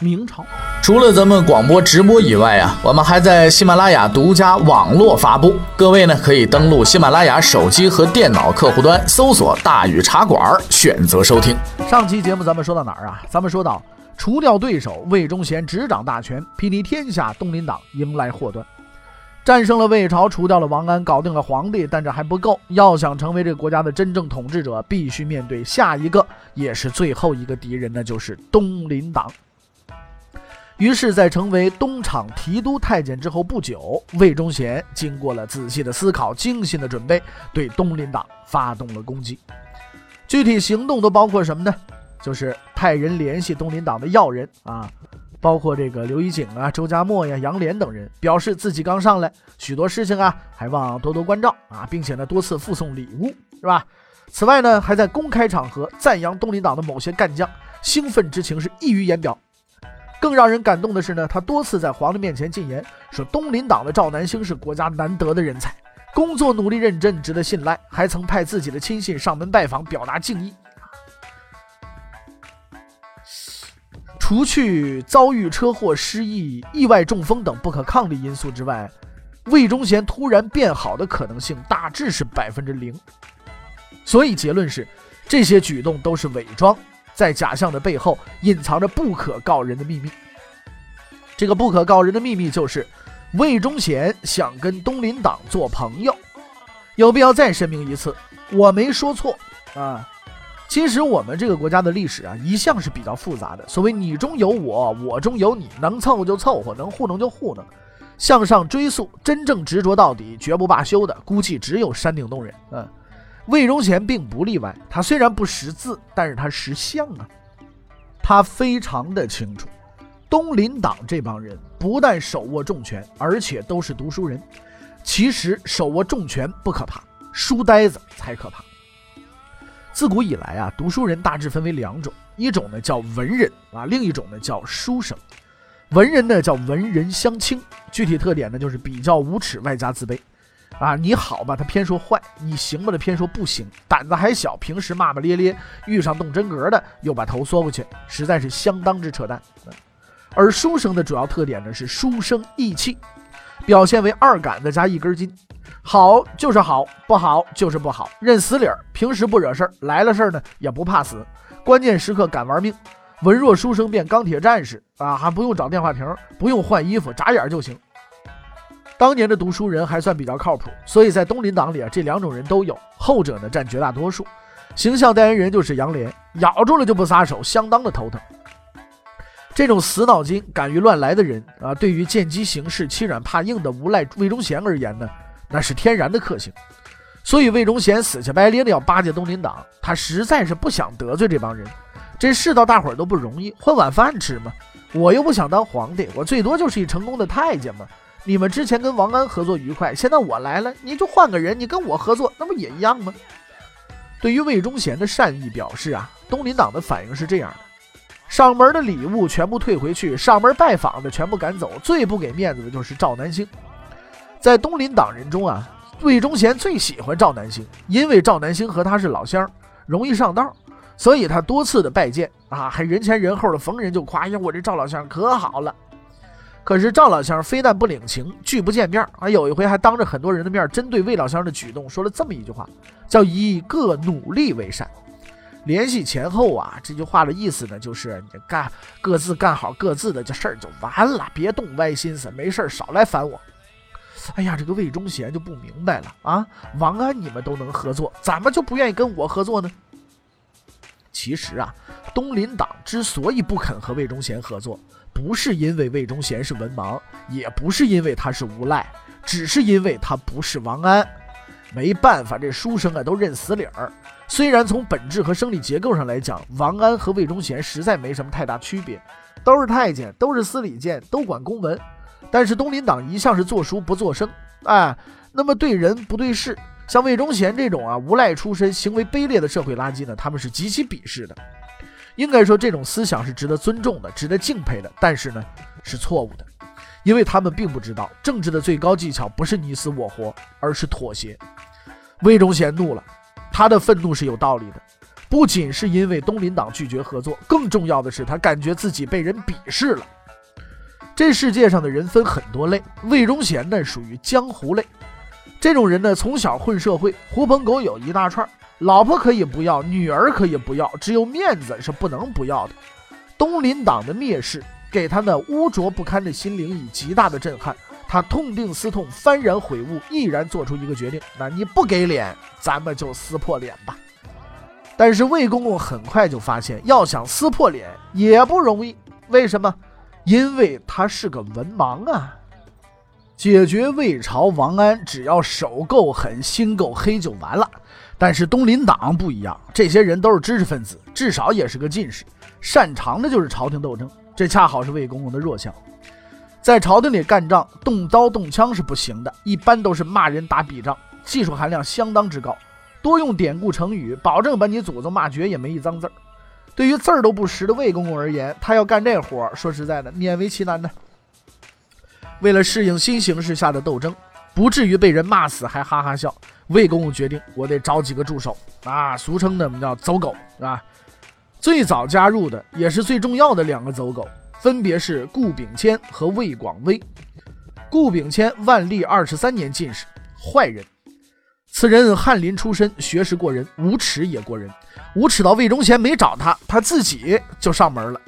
明朝除了咱们广播直播以外啊，我们还在喜马拉雅独家网络发布。各位呢，可以登录喜马拉雅手机和电脑客户端，搜索“大禹茶馆”，选择收听。上期节目咱们说到哪儿啊？咱们说到除掉对手，魏忠贤执掌大权，睥睨天下，东林党迎来祸端，战胜了魏朝，除掉了王安，搞定了皇帝，但这还不够。要想成为这个国家的真正统治者，必须面对下一个，也是最后一个敌人，那就是东林党。于是，在成为东厂提督太监之后不久，魏忠贤经过了仔细的思考、精心的准备，对东林党发动了攻击。具体行动都包括什么呢？就是派人联系东林党的要人啊，包括这个刘一景啊、周家墨呀、杨涟等人，表示自己刚上来，许多事情啊还望多多关照啊，并且呢多次附送礼物，是吧？此外呢，还在公开场合赞扬东林党的某些干将，兴奋之情是溢于言表。更让人感动的是呢，他多次在皇帝面前进言，说东林党的赵南星是国家难得的人才，工作努力认真，值得信赖，还曾派自己的亲信上门拜访，表达敬意。除去遭遇车祸、失忆、意外中风等不可抗力因素之外，魏忠贤突然变好的可能性大致是百分之零。所以结论是，这些举动都是伪装。在假象的背后隐藏着不可告人的秘密。这个不可告人的秘密就是魏忠贤想跟东林党做朋友。有必要再声明一次，我没说错啊。其实我们这个国家的历史啊，一向是比较复杂的。所谓你中有我，我中有你，能凑合就凑合，能糊弄就糊弄。向上追溯，真正执着到底、绝不罢休的，估计只有山顶洞人。嗯。魏忠贤并不例外，他虽然不识字，但是他识相啊。他非常的清楚，东林党这帮人不但手握重权，而且都是读书人。其实手握重权不可怕，书呆子才可怕。自古以来啊，读书人大致分为两种，一种呢叫文人啊，另一种呢叫书生。文人呢叫文人相轻，具体特点呢就是比较无耻，外加自卑。啊，你好吧，他偏说坏；你行吧，他偏说不行。胆子还小，平时骂骂咧咧，遇上动真格的又把头缩过去，实在是相当之扯淡。而书生的主要特点呢是书生意气，表现为二杆子加一根筋，好就是好，不好就是不好，认死理儿。平时不惹事儿，来了事儿呢也不怕死，关键时刻敢玩命。文弱书生变钢铁战士啊，还不用找电话亭，不用换衣服，眨眼就行。当年的读书人还算比较靠谱，所以在东林党里啊，这两种人都有，后者呢占绝大多数。形象代言人就是杨涟，咬住了就不撒手，相当的头疼。这种死脑筋、敢于乱来的人啊，对于见机行事、欺软怕硬的无赖魏忠贤而言呢，那是天然的克星。所以魏忠贤死乞白咧的要巴结东林党，他实在是不想得罪这帮人。这世道大伙儿都不容易，混碗饭吃嘛。我又不想当皇帝，我最多就是一成功的太监嘛。你们之前跟王安合作愉快，现在我来了，你就换个人，你跟我合作，那不也一样吗？对于魏忠贤的善意表示啊，东林党的反应是这样的：上门的礼物全部退回去，上门拜访的全部赶走。最不给面子的就是赵南星。在东林党人中啊，魏忠贤最喜欢赵南星，因为赵南星和他是老乡，容易上道，所以他多次的拜见啊，还人前人后的逢人就夸：“呀，我这赵老乡可好了。”可是赵老乡非但不领情，拒不见面啊！有一回还当着很多人的面，针对魏老乡的举动说了这么一句话，叫“以各努力为善”。联系前后啊，这句话的意思呢，就是你干各自干好各自的这事儿就完了，别动歪心思，没事儿少来烦我。哎呀，这个魏忠贤就不明白了啊！王安你们都能合作，怎么就不愿意跟我合作呢？其实啊，东林党之所以不肯和魏忠贤合作。不是因为魏忠贤是文盲，也不是因为他是无赖，只是因为他不是王安。没办法，这书生啊都认死理儿。虽然从本质和生理结构上来讲，王安和魏忠贤实在没什么太大区别，都是太监，都是司礼监，都管公文。但是东林党一向是做书不做声，哎，那么对人不对事，像魏忠贤这种啊无赖出身、行为卑劣的社会垃圾呢，他们是极其鄙视的。应该说，这种思想是值得尊重的，值得敬佩的，但是呢，是错误的，因为他们并不知道政治的最高技巧不是你死我活，而是妥协。魏忠贤怒了，他的愤怒是有道理的，不仅是因为东林党拒绝合作，更重要的是他感觉自己被人鄙视了。这世界上的人分很多类，魏忠贤呢属于江湖类。这种人呢，从小混社会，狐朋狗友一大串，老婆可以不要，女儿可以不要，只有面子是不能不要的。东林党的蔑视给他那污浊不堪的心灵以极大的震撼，他痛定思痛，幡然悔悟，毅然做出一个决定：那你不给脸，咱们就撕破脸吧。但是魏公公很快就发现，要想撕破脸也不容易，为什么？因为他是个文盲啊！解决魏朝王安，只要手够狠、心够黑就完了。但是东林党不一样，这些人都是知识分子，至少也是个进士，擅长的就是朝廷斗争。这恰好是魏公公的弱项，在朝廷里干仗，动刀动枪是不行的，一般都是骂人打笔仗，技术含量相当之高，多用典故成语，保证把你祖宗骂绝也没一脏字儿。对于字儿都不识的魏公公而言，他要干这活儿，说实在的，勉为其难呢。为了适应新形势下的斗争，不至于被人骂死还哈哈笑，魏公公决定，我得找几个助手啊，俗称的我们叫走狗啊。最早加入的也是最重要的两个走狗，分别是顾秉谦和魏广微。顾秉谦万历二十三年进士，坏人。此人翰林出身，学识过人，无耻也过人。无耻到魏忠贤没找他，他自己就上门了。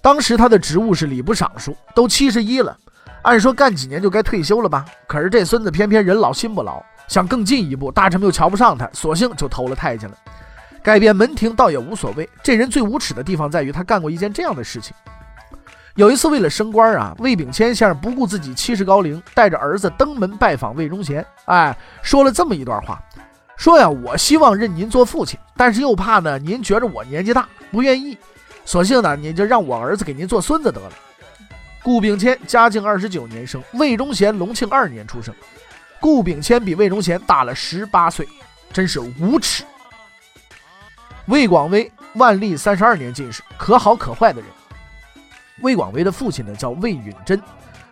当时他的职务是礼部尚书，都七十一了，按说干几年就该退休了吧？可是这孙子偏偏人老心不老，想更进一步，大臣们又瞧不上他，索性就投了太监了。改变门庭倒也无所谓。这人最无耻的地方在于，他干过一件这样的事情。有一次为了升官啊，魏秉谦先生不顾自己七十高龄，带着儿子登门拜访魏忠贤。哎，说了这么一段话，说呀，我希望认您做父亲，但是又怕呢您觉着我年纪大不愿意，索性呢您就让我儿子给您做孙子得了。顾秉谦嘉靖二十九年生，魏忠贤隆庆二年出生。顾秉谦比魏忠贤大了十八岁，真是无耻。魏广微万历三十二年进士，可好可坏的人。魏广微的父亲呢叫魏允贞，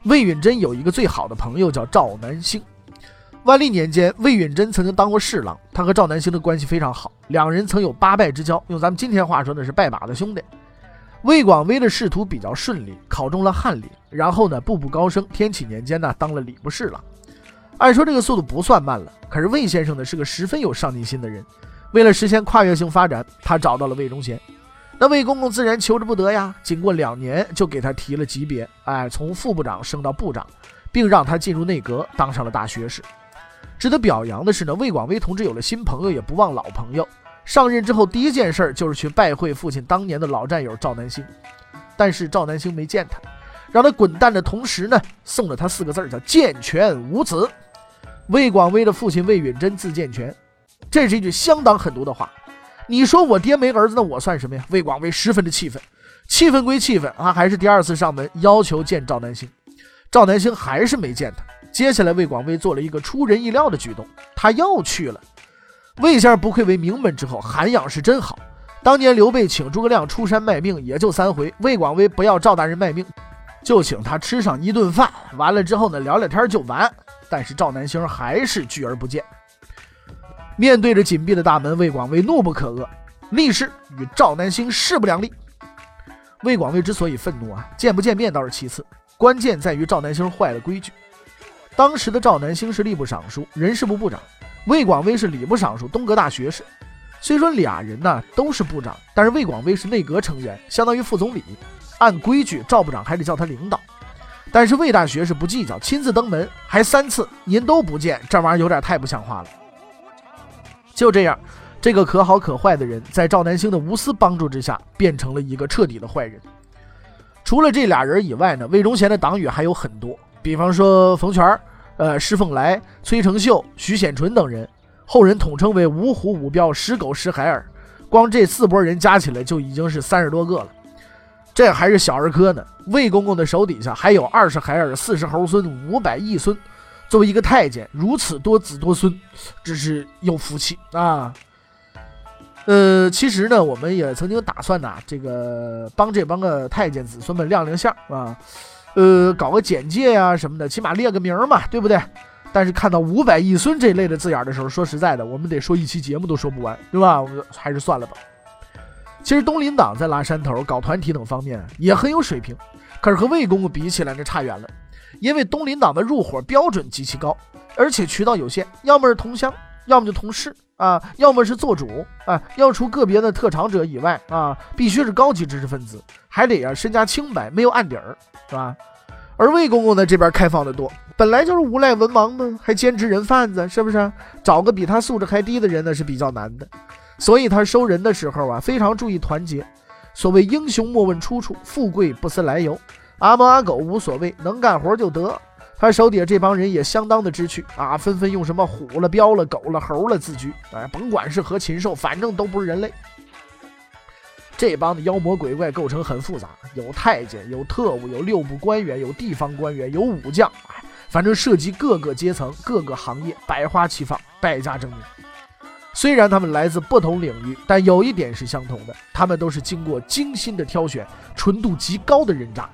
魏允贞有一个最好的朋友叫赵南星。万历年间，魏允贞曾经当过侍郎，他和赵南星的关系非常好，两人曾有八拜之交。用咱们今天话说呢，是拜把子兄弟。魏广微的仕途比较顺利，考中了翰林，然后呢步步高升，天启年间呢当了礼部侍郎。按说这个速度不算慢了，可是魏先生呢是个十分有上进心的人，为了实现跨越性发展，他找到了魏忠贤。那魏公公自然求之不得呀。经过两年，就给他提了级别，哎，从副部长升到部长，并让他进入内阁，当上了大学士。值得表扬的是呢，魏广微同志有了新朋友，也不忘老朋友。上任之后，第一件事就是去拜会父亲当年的老战友赵南星。但是赵南星没见他，让他滚蛋的同时呢，送了他四个字叫“健全无子”。魏广微的父亲魏允贞字健全，这是一句相当狠毒的话。你说我爹没儿子，那我算什么呀？魏广微十分的气愤，气愤归气愤啊，还是第二次上门要求见赵南星。赵南星还是没见他。接下来，魏广微做了一个出人意料的举动，他又去了。魏先生不愧为名门之后，涵养是真好。当年刘备请诸葛亮出山卖命，也就三回。魏广微不要赵大人卖命，就请他吃上一顿饭，完了之后呢，聊聊天就完。但是赵南星还是拒而不见。面对着紧闭的大门，魏广微怒不可遏，立誓与赵南星势不两立。魏广微之所以愤怒啊，见不见面倒是其次，关键在于赵南星坏了规矩。当时的赵南星是吏部尚书、人事部部长，魏广微是礼部尚书、东阁大学士。虽说俩人呢都是部长，但是魏广微是内阁成员，相当于副总理。按规矩，赵部长还得叫他领导。但是魏大学士不计较，亲自登门，还三次，您都不见，这玩意儿有点太不像话了。就这样，这个可好可坏的人，在赵南星的无私帮助之下，变成了一个彻底的坏人。除了这俩人以外呢，魏忠贤的党羽还有很多，比方说冯全、呃施凤来、崔成秀、徐显纯等人，后人统称为五虎五彪、十狗十海尔。光这四拨人加起来就已经是三十多个了。这还是小儿科呢。魏公公的手底下还有二十孩儿、四十猴孙、五百亿孙。作为一个太监，如此多子多孙，真是有福气啊。呃，其实呢，我们也曾经打算呐，这个帮这帮个太监子孙们亮亮相啊，呃，搞个简介呀什么的，起码列个名嘛，对不对？但是看到五百亿孙这类的字眼的时候，说实在的，我们得说一期节目都说不完，对吧？我们还是算了吧。其实东林党在拉山头、搞团体等方面也很有水平，可是和魏公公比起来，那差远了。因为东林党的入伙标准极其高，而且渠道有限，要么是同乡，要么就同事。啊，要么是做主啊，要除个别的特长者以外啊，必须是高级知识分子，还得呀身家清白，没有案底儿，是吧？而魏公公呢这边开放的多，本来就是无赖文盲嘛，还兼职人贩子，是不是？找个比他素质还低的人呢是比较难的，所以他收人的时候啊，非常注意团结。所谓英雄莫问出处，富贵不思来由，阿猫阿狗无所谓，能干活就得。他手底下这帮人也相当的知趣啊，纷纷用什么虎了、彪了、狗了、猴了自居。哎，甭管是何禽兽，反正都不是人类。这帮的妖魔鬼怪构成很复杂，有太监，有特务，有六部官员，有地方官员，有武将，反正涉及各个阶层、各个行业，百花齐放，百家争鸣。虽然他们来自不同领域，但有一点是相同的，他们都是经过精心的挑选、纯度极高的人渣。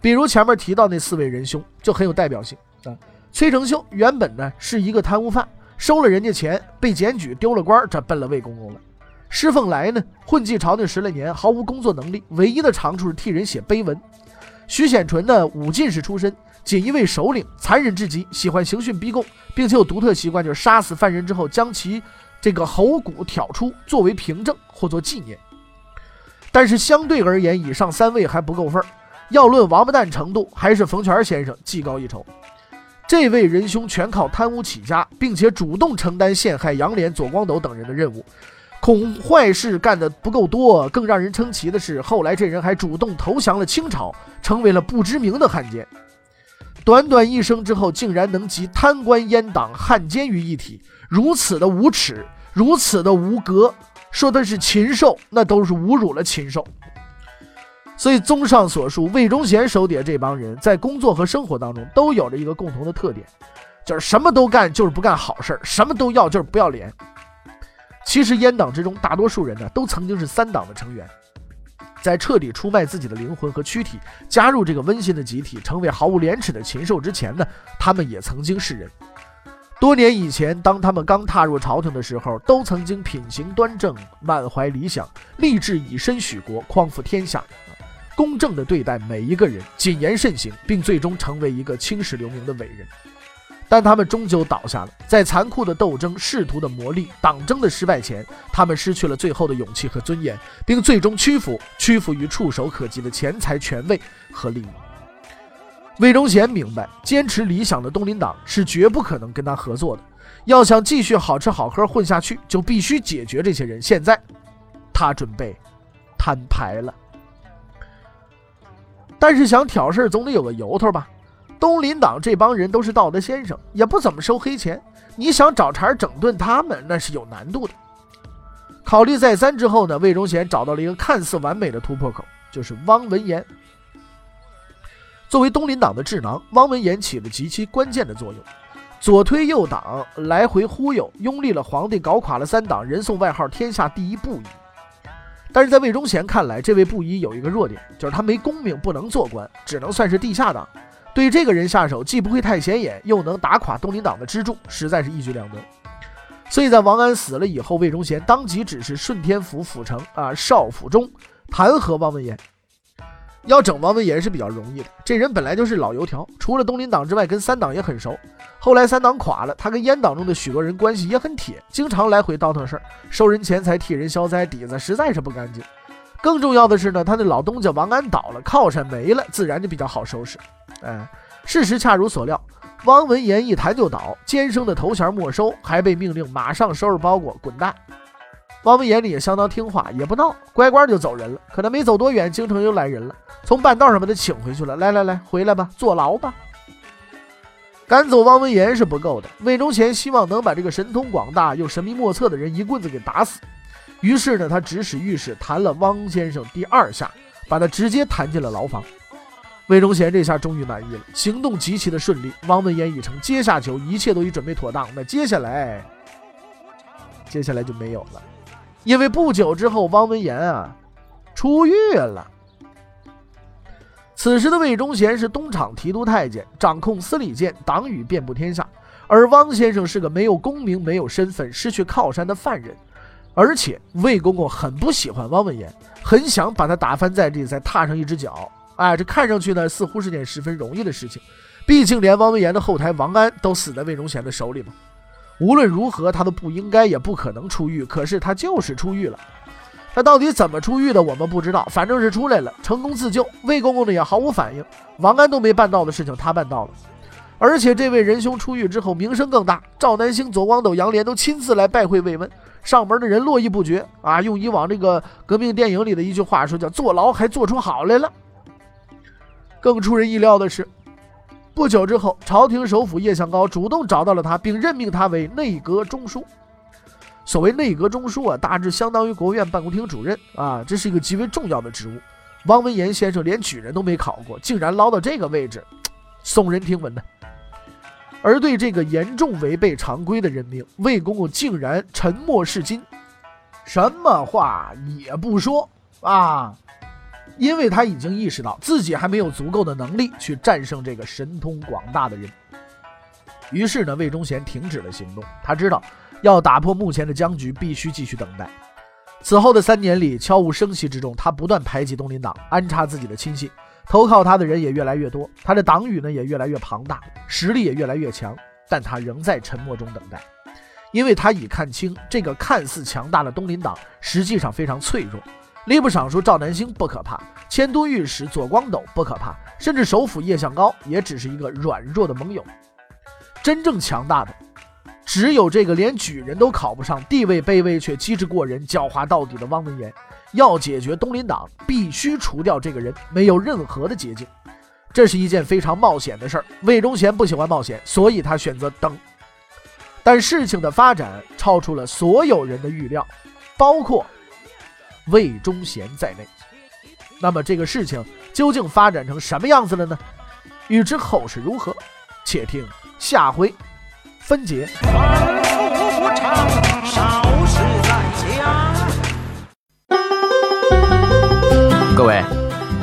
比如前面提到那四位仁兄就很有代表性啊。崔成秀原本呢是一个贪污犯，收了人家钱，被检举丢了官，这奔了魏公公了。施凤来呢混迹朝廷十来年，毫无工作能力，唯一的长处是替人写碑文。徐显纯呢武进士出身，锦衣卫首领，残忍至极，喜欢刑讯逼供，并且有独特习惯，就是杀死犯人之后将其这个喉骨挑出作为凭证或做纪念。但是相对而言，以上三位还不够份儿。要论王八蛋程度，还是冯全先生技高一筹。这位仁兄全靠贪污起家，并且主动承担陷害杨涟、左光斗等人的任务。恐坏事干得不够多，更让人称奇的是，后来这人还主动投降了清朝，成为了不知名的汉奸。短短一生之后，竟然能集贪官、阉党、汉奸于一体，如此的无耻，如此的无格。说的是禽兽，那都是侮辱了禽兽。所以，综上所述，魏忠贤手底下这帮人在工作和生活当中都有着一个共同的特点，就是什么都干，就是不干好事儿；什么都要，就是不要脸。其实，阉党之中大多数人呢，都曾经是三党的成员，在彻底出卖自己的灵魂和躯体，加入这个温馨的集体，成为毫无廉耻的禽兽之前呢，他们也曾经是人。多年以前，当他们刚踏入朝廷的时候，都曾经品行端正，满怀理想，立志以身许国，匡扶天下。公正地对待每一个人，谨言慎行，并最终成为一个青史留名的伟人。但他们终究倒下了，在残酷的斗争、仕途的磨砺、党争的失败前，他们失去了最后的勇气和尊严，并最终屈服，屈服于触手可及的钱财、权位和利益。魏忠贤明白，坚持理想的东林党是绝不可能跟他合作的。要想继续好吃好喝混下去，就必须解决这些人。现在，他准备摊牌了。但是想挑事总得有个由头吧？东林党这帮人都是道德先生，也不怎么收黑钱。你想找茬整顿他们，那是有难度的。考虑再三之后呢，魏忠贤找到了一个看似完美的突破口，就是汪文言。作为东林党的智囊，汪文言起了极其关键的作用，左推右挡，来回忽悠，拥立了皇帝，搞垮了三党，人送外号“天下第一布衣”。但是在魏忠贤看来，这位布衣有一个弱点，就是他没功名，不能做官，只能算是地下党。对这个人下手，既不会太显眼，又能打垮东林党的支柱，实在是一举两得。所以在王安死了以后，魏忠贤当即指示顺天府府丞啊邵府中弹劾汪文言。要整王文言是比较容易的，这人本来就是老油条，除了东林党之外，跟三党也很熟。后来三党垮了，他跟阉党中的许多人关系也很铁，经常来回倒腾事儿，收人钱财，替人消灾，底子实在是不干净。更重要的是呢，他那老东家王安倒了，靠山没了，自然就比较好收拾。哎，事实恰如所料，汪文言一弹就倒，监生的头衔没收，还被命令马上收拾包裹滚蛋。汪文言里也相当听话，也不闹，乖乖就走人了。可能没走多远，京城又来人了，从半道上把他请回去了。来来来，回来吧，坐牢吧。赶走汪文言是不够的，魏忠贤希望能把这个神通广大又神秘莫测的人一棍子给打死。于是呢，他指使御史弹了汪先生第二下，把他直接弹进了牢房。魏忠贤这下终于满意了，行动极其的顺利。汪文言已成阶下囚，一切都已准备妥当。那接下来，接下来就没有了，因为不久之后，汪文言啊出狱了。此时的魏忠贤是东厂提督太监，掌控司礼监，党羽遍布天下。而汪先生是个没有功名、没有身份、失去靠山的犯人，而且魏公公很不喜欢汪文言，很想把他打翻在地，再踏上一只脚。哎，这看上去呢，似乎是件十分容易的事情。毕竟连汪文言的后台王安都死在魏忠贤的手里嘛。无论如何，他都不应该也不可能出狱。可是他就是出狱了。他到底怎么出狱的，我们不知道。反正是出来了，成功自救。魏公公呢也毫无反应。王安都没办到的事情，他办到了。而且这位仁兄出狱之后，名声更大。赵南星、左光斗、杨涟都亲自来拜会慰问，上门的人络绎不绝啊！用以往这个革命电影里的一句话说，叫“坐牢还做出好来了”。更出人意料的是，不久之后，朝廷首辅叶向高主动找到了他，并任命他为内阁中书。所谓内阁中书啊，大致相当于国务院办公厅主任啊，这是一个极为重要的职务。汪文言先生连举人都没考过，竟然捞到这个位置，耸人听闻呢。而对这个严重违背常规的任命，魏公公竟然沉默是金，什么话也不说啊。因为他已经意识到自己还没有足够的能力去战胜这个神通广大的人，于是呢，魏忠贤停止了行动。他知道要打破目前的僵局，必须继续等待。此后的三年里，悄无声息之中，他不断排挤东林党，安插自己的亲信，投靠他的人也越来越多，他的党羽呢也越来越庞大，实力也越来越强。但他仍在沉默中等待，因为他已看清这个看似强大的东林党实际上非常脆弱。吏部尚书赵南星不可怕，迁都御史左光斗不可怕，甚至首辅叶向高也只是一个软弱的盟友。真正强大的，只有这个连举人都考不上、地位卑微却机智过人、狡猾到底的汪文言。要解决东林党，必须除掉这个人，没有任何的捷径。这是一件非常冒险的事儿。魏忠贤不喜欢冒险，所以他选择等。但事情的发展超出了所有人的预料，包括。魏忠贤在内，那么这个事情究竟发展成什么样子了呢？欲知后事如何，且听下回分解。